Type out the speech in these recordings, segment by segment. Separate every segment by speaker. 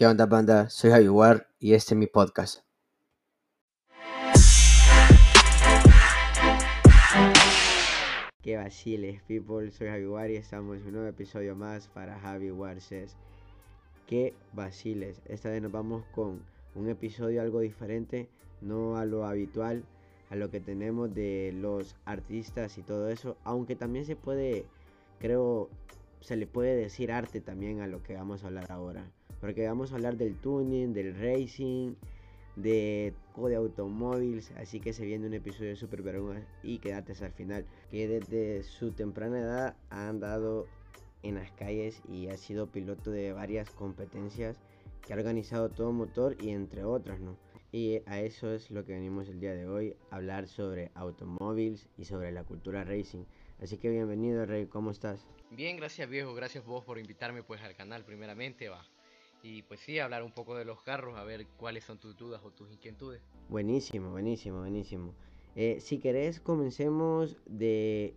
Speaker 1: ¿Qué onda, banda? Soy War y este es mi podcast. ¿Qué vaciles, people? Soy Javi War y estamos en un nuevo episodio más para Javi War Says. ¿Qué vaciles? Esta vez nos vamos con un episodio algo diferente, no a lo habitual, a lo que tenemos de los artistas y todo eso, aunque también se puede, creo, se le puede decir arte también a lo que vamos a hablar ahora. Porque vamos a hablar del tuning, del racing, de de automóviles, así que se viene un episodio súper vergüenza y quédate hasta el final. Que desde su temprana edad ha andado en las calles y ha sido piloto de varias competencias que ha organizado todo motor y entre otras, ¿no? Y a eso es lo que venimos el día de hoy, hablar sobre automóviles y sobre la cultura racing. Así que bienvenido Rey, ¿cómo estás?
Speaker 2: Bien, gracias viejo, gracias vos por invitarme pues al canal primeramente, va. Y pues sí, hablar un poco de los carros, a ver cuáles son tus dudas o tus inquietudes.
Speaker 1: Buenísimo, buenísimo, buenísimo. Eh, si querés, comencemos de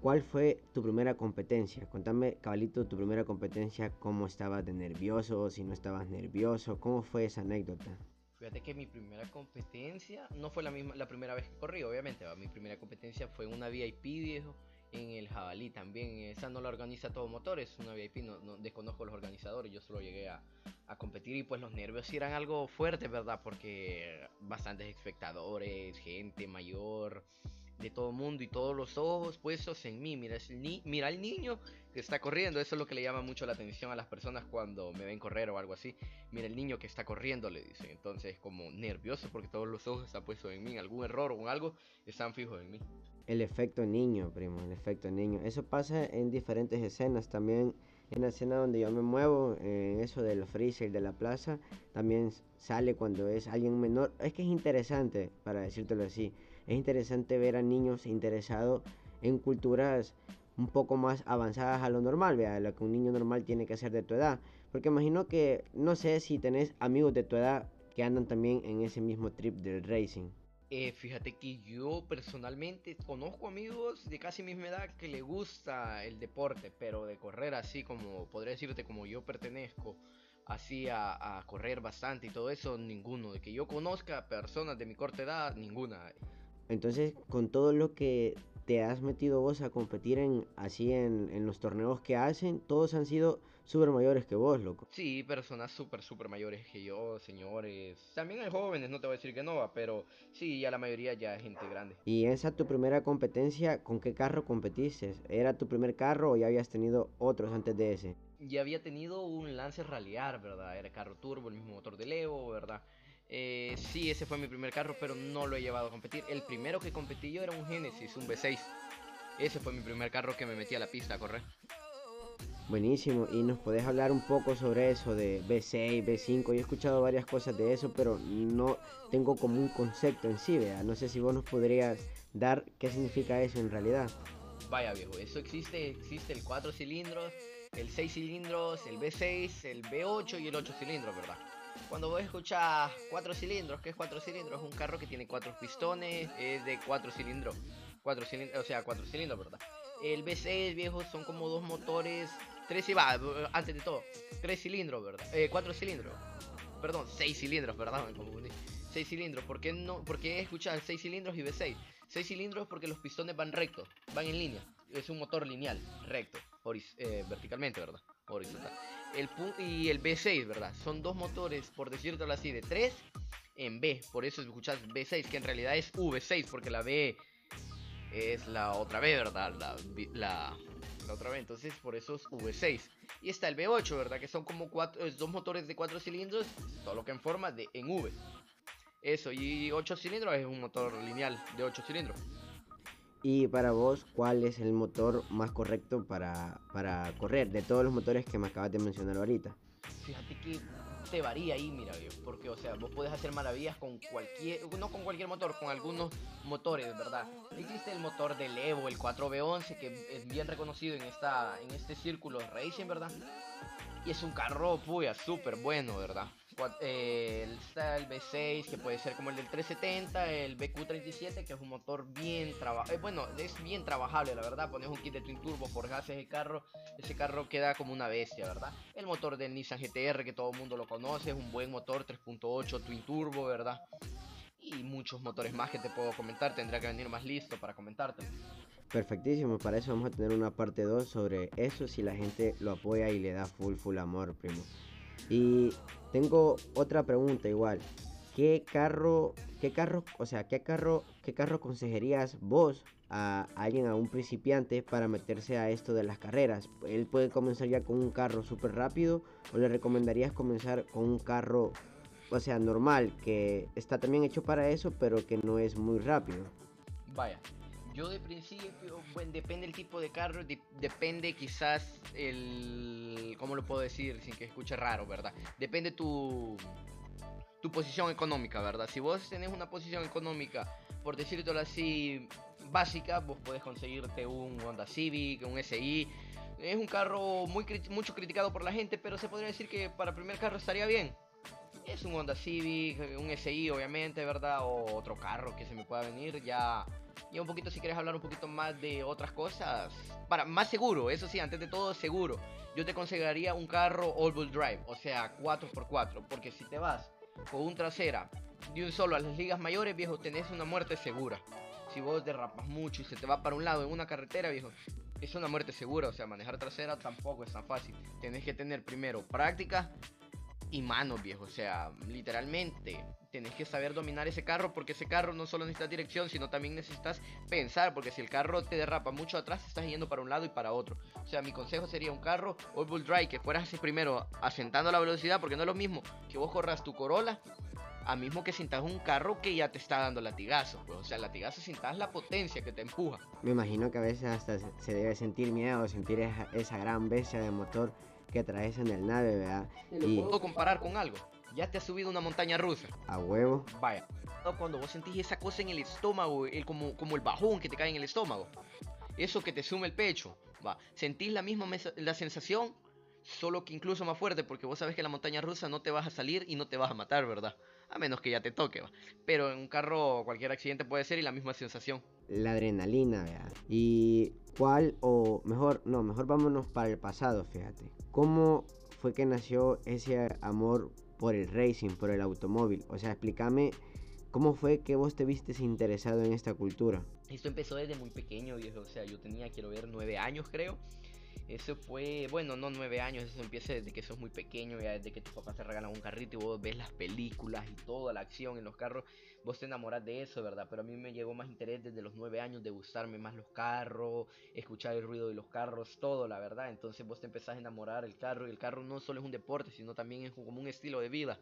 Speaker 1: cuál fue tu primera competencia. Contame, cabalito, tu primera competencia, cómo estabas de nervioso, si no estabas nervioso, cómo fue esa anécdota.
Speaker 2: Fíjate que mi primera competencia no fue la misma, la primera vez que corrí, obviamente. Mi primera competencia fue una VIP viejo el Jabalí también. Esa no la organiza todo motor, es una VIP, no, desconozco los organizadores, yo solo llegué a, a, competir y pues los nervios eran algo fuerte, ¿verdad? Porque bastantes espectadores, gente mayor, de todo el mundo y todos los ojos puestos en mí. Mira, ni mira el niño que está corriendo, eso es lo que le llama mucho la atención a las personas cuando me ven correr o algo así. Mira el niño que está corriendo, le dicen. Entonces, como nervioso porque todos los ojos están puestos en mí, algún error o algo están fijos en mí.
Speaker 1: El efecto niño, primo, el efecto niño. Eso pasa en diferentes escenas también. En la escena donde yo me muevo, en eso del freezer de la plaza, también sale cuando es alguien menor. Es que es interesante, para decírtelo así, es interesante ver a niños interesados en culturas un poco más avanzadas a lo normal, vea, lo que un niño normal tiene que hacer de tu edad. Porque imagino que, no sé si tenés amigos de tu edad que andan también en ese mismo trip del racing.
Speaker 2: Eh, fíjate que yo personalmente conozco amigos de casi misma edad que le gusta el deporte, pero de correr así como, podría decirte como yo pertenezco, así a, correr bastante y todo eso, ninguno. De que yo conozca personas de mi corta edad, ninguna.
Speaker 1: Entonces, con todo lo que te has metido vos a competir en así en, en los torneos que hacen, todos han sido súper mayores que vos, loco.
Speaker 2: Sí, personas súper, súper mayores que yo, señores. También hay jóvenes, no te voy a decir que no, pero sí, ya la mayoría ya es gente grande.
Speaker 1: ¿Y esa tu primera competencia, con qué carro competiste? ¿Era tu primer carro o ya habías tenido otros antes de ese?
Speaker 2: Ya había tenido un Lance Rallyar, ¿verdad? Era carro turbo, el mismo motor de Evo, ¿verdad? Eh, sí, ese fue mi primer carro, pero no lo he llevado a competir. El primero que competí yo era un Genesis, un V6. Ese fue mi primer carro que me metí a la pista a correr.
Speaker 1: Buenísimo, y nos podés hablar un poco sobre eso de B6, B5. Yo he escuchado varias cosas de eso, pero no tengo como un concepto en sí, vea. No sé si vos nos podrías dar qué significa eso en realidad.
Speaker 2: Vaya viejo, eso existe, existe el 4 cilindros, el 6 cilindros, el B6, el B8 y el 8 cilindros, ¿verdad? Cuando vos escuchas 4 cilindros, ¿qué es 4 cilindros? Es un carro que tiene 4 pistones, es de 4 cilindros. 4 cilindros, o sea, 4 cilindros, ¿verdad? El B6, viejo, son como dos motores Tres y va, antes de todo. Tres cilindros, ¿verdad? Eh, cuatro cilindros. Perdón, seis cilindros, ¿verdad? Me confundí. Seis cilindros. ¿Por qué no? Porque escuchar seis cilindros y V6. Seis cilindros porque los pistones van rectos, van en línea. Es un motor lineal, recto, eh, verticalmente, ¿verdad? Horizontal. El y el V6, ¿verdad? Son dos motores, por decirlo así, de 3 en B. Por eso escuchas V6, que en realidad es V6, porque la B es la otra B, ¿verdad? La, la otra vez. Entonces, por eso es V6. Y está el V8, ¿verdad? Que son como cuatro, dos motores de cuatro cilindros, solo que en forma de en V. Eso, y 8 cilindros es un motor lineal de 8 cilindros.
Speaker 1: Y para vos, ¿cuál es el motor más correcto para, para correr de todos los motores que me acabas de mencionar ahorita?
Speaker 2: Fíjate que te varía ahí, mira, porque, o sea, vos podés hacer maravillas con cualquier, no con cualquier motor, con algunos motores, ¿verdad? Existe el motor del Evo, el 4V11, que es bien reconocido en, esta, en este círculo racing, ¿verdad? Y es un carro, puya, súper bueno, ¿verdad? Eh, está el V6 que puede ser como el del 370, el BQ37 que es un motor bien trabajado, eh, bueno, es bien trabajable la verdad, pones un kit de twin turbo, forjas ese carro, ese carro queda como una bestia, ¿verdad? El motor del Nissan GTR que todo el mundo lo conoce, es un buen motor 3.8 twin turbo, ¿verdad? Y muchos motores más que te puedo comentar, tendría que venir más listo para comentarte.
Speaker 1: Perfectísimo, para eso vamos a tener una parte 2 sobre eso si la gente lo apoya y le da full full amor, primo. Y tengo otra pregunta igual. ¿Qué carro, qué carro, o sea, qué carro, qué carro aconsejarías vos a alguien, a un principiante para meterse a esto de las carreras? Él puede comenzar ya con un carro súper rápido o le recomendarías comenzar con un carro, o sea, normal, que está también hecho para eso, pero que no es muy rápido.
Speaker 2: Vaya, yo de principio, bueno, depende el tipo de carro, depende quizás el, ¿cómo lo puedo decir sin que escuche raro, verdad? Depende tu, tu posición económica, ¿verdad? Si vos tenés una posición económica, por decirlo así, básica, vos podés conseguirte un Honda Civic, un SI. Es un carro muy mucho criticado por la gente, pero se podría decir que para primer carro estaría bien. Es un Honda Civic, un SI obviamente, ¿verdad? O otro carro que se me pueda venir ya y un poquito si quieres hablar un poquito más de otras cosas, para más seguro, eso sí, antes de todo seguro, yo te aconsejaría un carro all-wheel drive, o sea, 4x4, porque si te vas con un trasera de un solo a las ligas mayores, viejo, tenés una muerte segura. Si vos derrapas mucho y se te va para un lado en una carretera, viejo, es una muerte segura, o sea, manejar trasera tampoco es tan fácil. Tenés que tener primero práctica y manos, viejo. O sea, literalmente, tenés que saber dominar ese carro porque ese carro no solo necesita dirección, sino también necesitas pensar, porque si el carro te derrapa mucho atrás, estás yendo para un lado y para otro. O sea, mi consejo sería un carro all-wheel drive que fueras así primero asentando la velocidad, porque no es lo mismo que vos corras tu Corolla a mismo que sintas un carro que ya te está dando latigazo, pues. O sea, latigazo sintas la potencia que te empuja.
Speaker 1: Me imagino que a veces hasta se debe sentir miedo, sentir esa, esa gran bestia de motor que traes en el nave, ¿verdad?
Speaker 2: Y puedo comparar con algo. Ya te has subido una montaña rusa.
Speaker 1: A huevo.
Speaker 2: Vaya. Cuando vos sentís esa cosa en el estómago, el, como, como el bajón que te cae en el estómago. Eso que te sume el pecho. Va. Sentís la misma la sensación, solo que incluso más fuerte, porque vos sabes que la montaña rusa no te vas a salir y no te vas a matar, ¿verdad? A menos que ya te toque, ¿va? Pero en un carro cualquier accidente puede ser y la misma sensación.
Speaker 1: La adrenalina, ¿verdad? Y cuál, o mejor, no, mejor vámonos para el pasado, fíjate. ¿Cómo fue que nació ese amor por el racing, por el automóvil? O sea, explícame cómo fue que vos te viste interesado en esta cultura.
Speaker 2: Esto empezó desde muy pequeño, viejo. O sea, yo tenía, quiero ver, nueve años, creo. Eso fue, bueno, no nueve años, eso empieza desde que sos muy pequeño, ya desde que tus papás te regalan un carrito y vos ves las películas y toda la acción en los carros, vos te enamoras de eso, ¿verdad? Pero a mí me llegó más interés desde los nueve años de gustarme más los carros, escuchar el ruido de los carros, todo, la verdad. Entonces vos te empezás a enamorar el carro y el carro no solo es un deporte, sino también es como un estilo de vida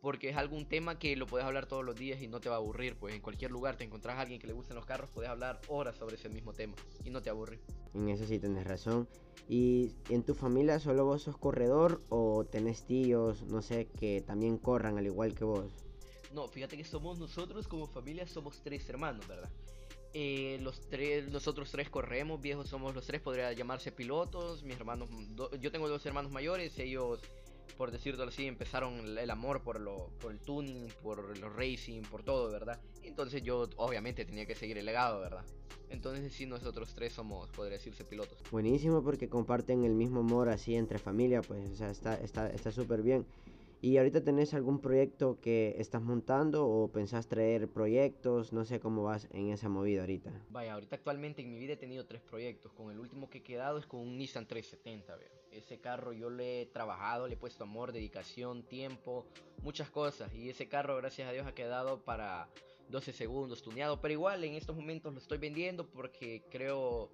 Speaker 2: porque es algún tema que lo puedes hablar todos los días y no te va a aburrir, pues en cualquier lugar te encontrás a alguien que le gusten los carros, puedes hablar horas sobre ese mismo tema y no te aburre.
Speaker 1: En eso sí tenés razón. ¿Y en tu familia solo vos sos corredor o tenés tíos, no sé, que también corran al igual que vos?
Speaker 2: No, fíjate que somos nosotros como familia, somos tres hermanos, ¿verdad? Eh, los tres, nosotros tres corremos, viejos somos los tres, podría llamarse pilotos. Mis hermanos, yo tengo dos hermanos mayores, ellos por decirlo así, empezaron el amor por, lo, por el tuning, por los racing, por todo, ¿verdad? Entonces yo obviamente tenía que seguir el legado, ¿verdad? Entonces sí, nosotros tres somos, podría decirse, pilotos.
Speaker 1: Buenísimo porque comparten el mismo amor así entre familia, pues, o sea, está súper bien. ¿Y ahorita tenés algún proyecto que estás montando o pensás traer proyectos? No sé cómo vas en esa movida ahorita.
Speaker 2: Vaya, ahorita actualmente en mi vida he tenido tres proyectos. Con el último que he quedado es con un Nissan 370. Ese carro yo le he trabajado, le he puesto amor, dedicación, tiempo, muchas cosas. Y ese carro, gracias a Dios, ha quedado para 12 segundos tuneado. Pero igual en estos momentos lo estoy vendiendo porque creo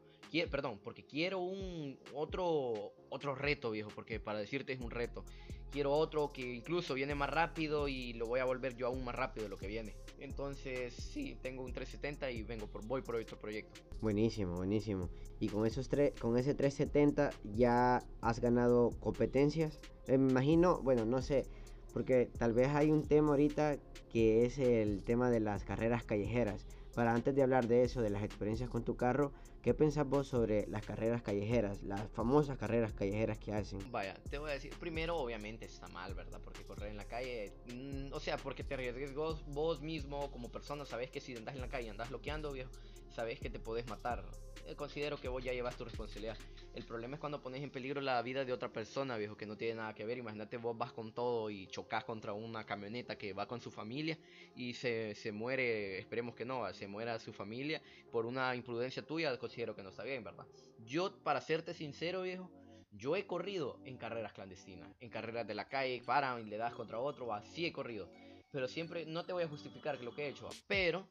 Speaker 2: perdón, porque quiero un otro otro reto, viejo, porque para decirte es un reto. Quiero otro que incluso viene más rápido y lo voy a volver yo aún más rápido de lo que viene. Entonces, sí, tengo un 370 y vengo por voy por otro proyecto.
Speaker 1: Buenísimo, buenísimo. Y con esos tres con ese 370 ya has ganado competencias. Eh, me imagino, bueno, no sé, porque tal vez hay un tema ahorita que es el tema de las carreras callejeras. Para antes de hablar de eso, de las experiencias con tu carro, ¿Qué pensás vos sobre las carreras callejeras, las famosas carreras callejeras que hacen?
Speaker 2: Vaya, te voy a decir, primero obviamente está mal, ¿verdad? Porque correr en la calle, mm, o sea, porque te arriesgues vos, mismo como persona, sabes que si andas en la calle, andas bloqueando, viejo, sabes que te puedes matar. Eh, considero que vos ya llevas tu responsabilidad. El problema es cuando pones en peligro la vida de otra persona, viejo, que no tiene nada que ver. Imagínate vos vas con todo y chocas contra una camioneta que va con su familia y se, se muere, esperemos que no, se muera su familia por una imprudencia tuya, considero que no está bien, ¿verdad? Yo, para serte sincero, viejo, yo he corrido en carreras clandestinas, en carreras de la calle, paran y le das contra otro, va, sí he corrido. Pero siempre, no te voy a justificar lo que he hecho, pero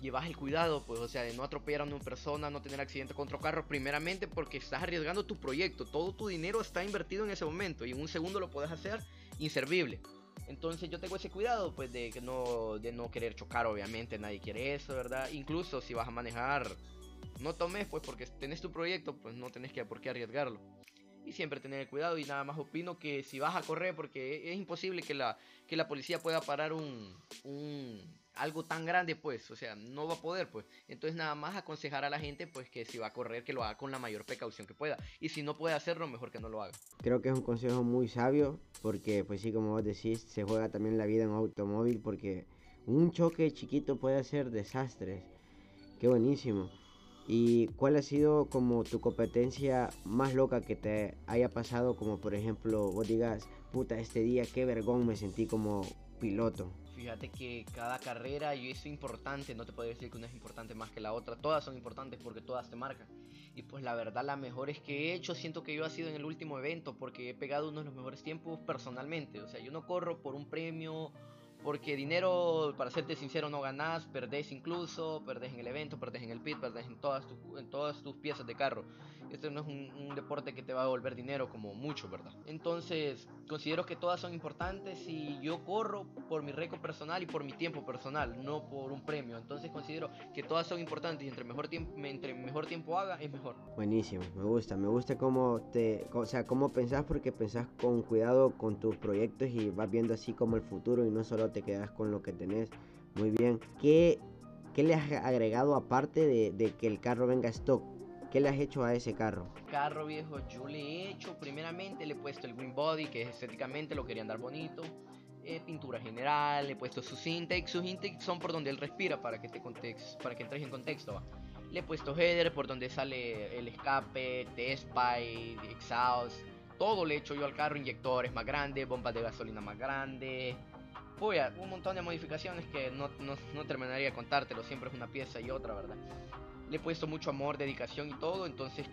Speaker 2: llevas el cuidado, pues, o sea, de no atropellar a una persona, no tener accidente contra un carro, primeramente porque estás arriesgando tu proyecto, todo tu dinero está invertido en ese momento y en un segundo lo puedes hacer inservible. Entonces yo tengo ese cuidado, pues, de, no, de no querer chocar, obviamente, nadie quiere eso, ¿verdad? Incluso si vas a manejar, no tomes, pues, porque tenés tu proyecto, pues no tenés que por qué arriesgarlo. Y siempre tener cuidado y nada más opino que si vas a correr, porque es imposible que la, que la policía pueda parar un, un algo tan grande, pues, o sea, no va a poder, pues. Entonces nada más aconsejar a la gente, pues, que si va a correr, que lo haga con la mayor precaución que pueda. Y si no puede hacerlo, mejor que no lo haga.
Speaker 1: Creo que es un consejo muy sabio, porque, pues sí, como vos decís, se juega también la vida en un automóvil, porque un choque chiquito puede hacer desastres. Qué buenísimo. ¿Y cuál ha sido como tu competencia más loca que te haya pasado? Como por ejemplo, vos digas, puta, este día qué vergón me sentí como piloto.
Speaker 2: Fíjate que cada carrera y es importante, no te puedo decir que una es importante más que la otra, todas son importantes porque todas te marcan. Y pues la verdad la mejores que he hecho siento que yo ha sido en el último evento porque he pegado uno de los mejores tiempos personalmente. O sea, yo no corro por un premio porque dinero, para serte sincero, no ganás, perdés incluso, perdés en el evento, perdés en el pit, perdés en todas, en todas tus piezas de carro. Esto no es un, deporte que te va a devolver dinero como mucho, ¿verdad? Entonces, considero que todas son importantes y yo corro por mi récord personal y por mi tiempo personal, no por un premio. Entonces, considero que todas son importantes y entre mejor tiempo, entre mejor tiempo haga, es mejor.
Speaker 1: Buenísimo, me gusta, me gusta cómo te, o sea, cómo pensás porque pensás con cuidado con tus proyectos y vas viendo así como el futuro y no solo te quedas con lo que tenés. Muy bien. ¿Qué, qué le has agregado aparte de, de que el carro venga stock? ¿Qué le has hecho a ese carro?
Speaker 2: Carro viejo, yo le he hecho, primeramente le he puesto el green body, que estéticamente lo quería andar bonito. Eh, pintura general, le he puesto sus intakes. Sus intakes son por donde él respira para que, te para que entres en contexto. Le he puesto header por donde sale el escape, test pipe, exhaust. Todo le he hecho yo al carro, inyectores más grandes, bombas de gasolina más grandes. Pues un montón de modificaciones que no, no, no terminaría de contártelo, siempre es una pieza y otra, ¿verdad? le he puesto mucho amor, dedicación y todo, entonces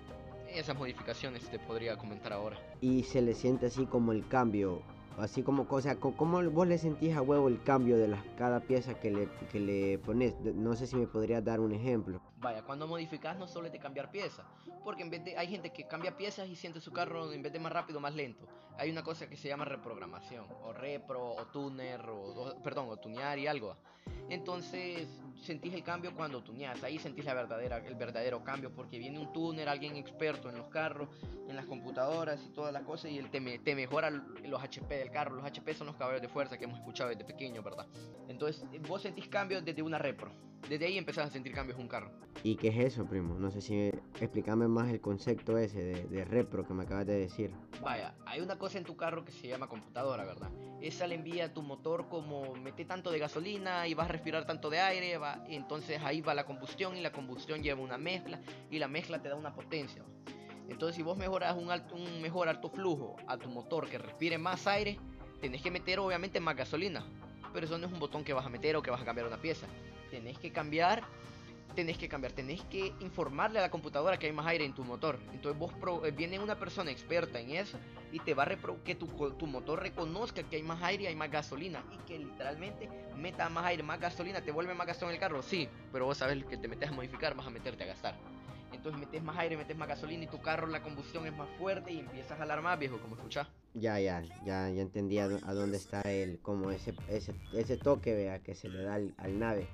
Speaker 2: esas modificaciones te podría comentar ahora.
Speaker 1: Y se le siente así como el cambio, así como, o sea, ¿cómo vos le sentís a huevo el cambio de las, cada pieza que le, que le pones? No sé si me podrías dar un ejemplo.
Speaker 2: Vaya, cuando modificas no solo es de cambiar piezas, porque en vez de, hay gente que cambia piezas y siente su carro en vez de más rápido, más lento. Hay una cosa que se llama reprogramación, o repro, o tuner, o, perdón, o tunear y algo. Entonces sentís el cambio cuando tuneas, ahí sentís la verdadera, el verdadero cambio, porque viene un tuner, alguien experto en los carros, en las computadoras y todas las cosas, y él te, te mejora los HP del carro. Los HP son los caballos de fuerza que hemos escuchado desde pequeño, ¿verdad? Entonces vos sentís cambios desde una repro. Desde ahí empezás a sentir cambios en un carro.
Speaker 1: ¿Y qué es eso, primo? No sé si explícame más el concepto ese de, de, repro que me acabas de decir.
Speaker 2: Vaya, hay una cosa en tu carro que se llama computadora, ¿verdad? Esa le envía a tu motor como mete tanto de gasolina y vas a respirar tanto de aire, va, y entonces ahí va la combustión y la combustión lleva una mezcla y la mezcla te da una potencia. Entonces si vos mejoras un, alto, un mejor alto flujo a tu motor que respire más aire, tenés que meter obviamente más gasolina. Pero eso no es un botón que vas a meter o que vas a cambiar una pieza. Tenés que cambiar tenés que cambiar, tenés que informarle a la computadora que hay más aire en tu motor. Entonces vos eh, viene una persona experta en eso y te va a que tu, tu, motor reconozca que hay más aire hay más gasolina y que literalmente meta más aire, más gasolina, te vuelve más gasto en el carro, sí, pero vos sabes que te metes a modificar, vas a meterte a gastar. Entonces metes más aire, metes más gasolina y tu carro la combustión es más fuerte y empiezas a jalar más, viejo, como escuchás.
Speaker 1: Ya, ya, ya, ya entendí a, dónde está el, como ese, ese, ese toque, vea, que se le da al, al nave.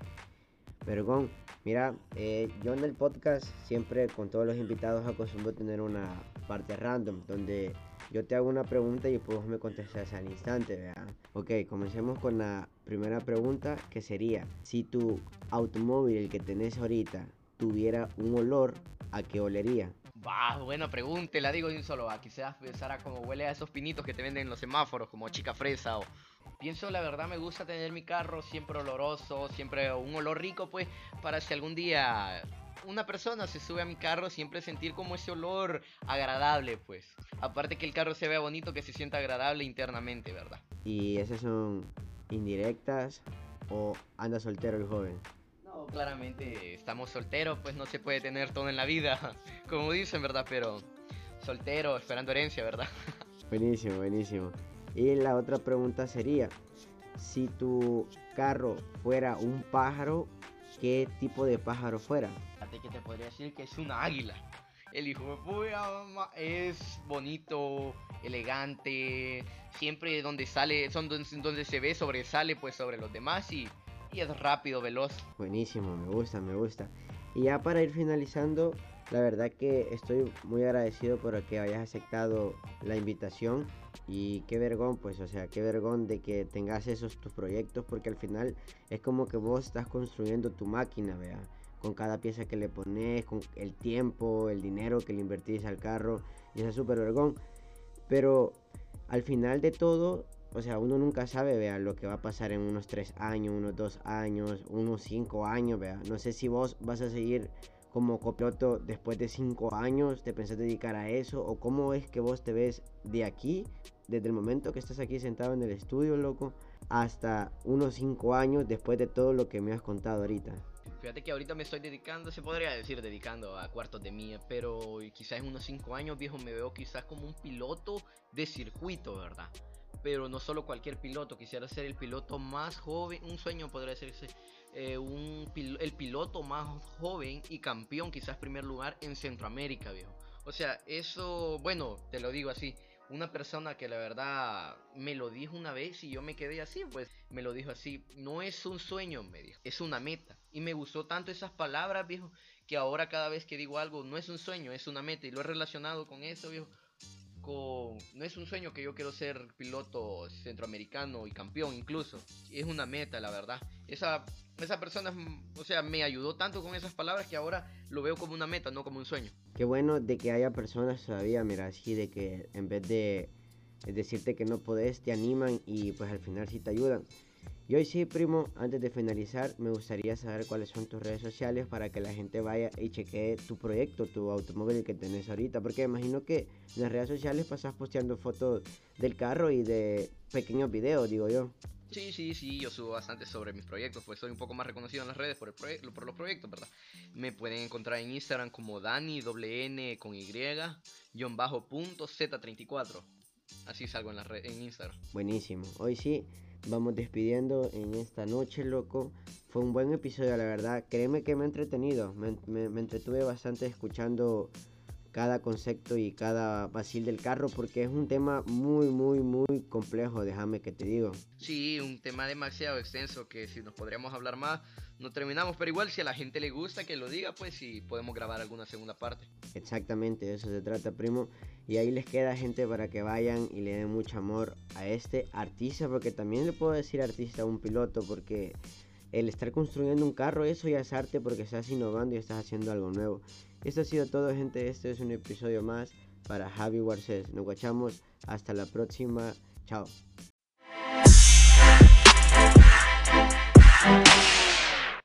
Speaker 1: Vergón, mira, eh, yo en el podcast siempre con todos los invitados acostumbro tener una parte random donde yo te hago una pregunta y vos me contestas al instante, ¿verdad? Ok, comencemos con la primera pregunta que sería, si tu automóvil, el que tenés ahorita, tuviera un olor, ¿a qué olería?
Speaker 2: Va, buena pregunta, la digo de un solo. Quizás pensara como huele a esos pinitos que te venden en los semáforos, como chica fresa o... Pienso, la verdad, me gusta tener mi carro siempre oloroso, siempre un olor rico, pues, para si algún día una persona se sube a mi carro, siempre sentir como ese olor agradable, pues. Aparte que el carro se vea bonito, que se sienta agradable internamente, ¿verdad?
Speaker 1: ¿Y esas son indirectas o anda soltero el joven?
Speaker 2: Claramente estamos solteros, pues no se puede tener todo en la vida, como dicen, ¿verdad? Pero soltero, esperando herencia, ¿verdad?
Speaker 1: Buenísimo, buenísimo. Y la otra pregunta sería, si tu carro fuera un pájaro, ¿qué tipo de pájaro fuera?
Speaker 2: Fíjate que te podría decir que es una águila. El hijo de es bonito, elegante, siempre donde sale, son donde, donde se ve, sobresale pues sobre los demás y, y es rápido, veloz.
Speaker 1: Buenísimo, me gusta, me gusta. Y ya para ir finalizando, la verdad que estoy muy agradecido por que hayas aceptado la invitación y qué vergón, pues, o sea, qué vergón de que tengas esos tus proyectos porque al final es como que vos estás construyendo tu máquina, vea, con cada pieza que le pones, con el tiempo, el dinero que le invertís al carro y es súper vergón. Pero al final de todo, o sea, uno nunca sabe, vea, lo que va a pasar en unos 3 años, unos 2 años, unos 5 años, vea. No sé si vos vas a seguir como copiloto después de 5 años, te pensás dedicar a eso, o cómo es que vos te ves de aquí, desde el momento que estás aquí sentado en el estudio, loco, hasta unos 5 años después de todo lo que me has contado ahorita.
Speaker 2: Fíjate que ahorita me estoy dedicando, se podría decir dedicando a cuartos de mía, pero quizás en unos 5 años, viejo, me veo quizás como un piloto de circuito, ¿verdad? Pero no solo cualquier piloto, quisiera ser el piloto más joven, un sueño podría decirse, eh, un, el piloto más joven y campeón, quizás primer lugar en Centroamérica, viejo. O sea, eso, bueno, te lo digo así, una persona que la verdad me lo dijo una vez y yo me quedé así, pues me lo dijo así, no es un sueño, me dijo, es una meta. Y me gustó tanto esas palabras, viejo, que ahora cada vez que digo algo, no es un sueño, es una meta. Y lo he relacionado con eso, viejo. No es un sueño que yo quiero ser piloto centroamericano y campeón incluso. Es una meta, la verdad. Esa, esa persona, o sea, me ayudó tanto con esas palabras que ahora lo veo como una meta, no como un sueño.
Speaker 1: Qué bueno de que haya personas todavía, mira, así de que en vez de decirte que no podés, te animan y pues al final sí te ayudan. Y hoy sí, primo, antes de finalizar, me gustaría saber cuáles son tus redes sociales para que la gente vaya y chequee tu proyecto, tu automóvil que tenés ahorita. Porque imagino que en las redes sociales pasas posteando fotos del carro y de pequeños videos, digo yo.
Speaker 2: Sí, sí, sí, yo subo bastante sobre mis proyectos, pues soy un poco más reconocido en las redes por, el por los proyectos, ¿verdad? Me pueden encontrar en Instagram como Dani, N con Y, guion bajo punto Z34. Así salgo en, la en Instagram.
Speaker 1: Buenísimo. Hoy sí, vamos despidiendo en esta noche, loco. Fue un buen episodio, la verdad. Créeme que me he entretenido. Me, me, entretuve bastante escuchando cada concepto y cada vacil del carro porque es un tema muy, muy, muy complejo, déjame que te digo.
Speaker 2: Sí, un tema demasiado extenso que si nos podríamos hablar más no terminamos, pero igual si a la gente le gusta que lo diga, pues sí podemos grabar alguna segunda parte.
Speaker 1: Exactamente, de eso se trata, primo. Y ahí les queda gente para que vayan y le den mucho amor a este artista, porque también le puedo decir artista a un piloto, porque el estar construyendo un carro, eso ya es arte porque estás innovando y estás haciendo algo nuevo. Esto ha sido todo, gente. Este es un episodio más para Javi Warces. Nos guachamos. Hasta la próxima. Chao.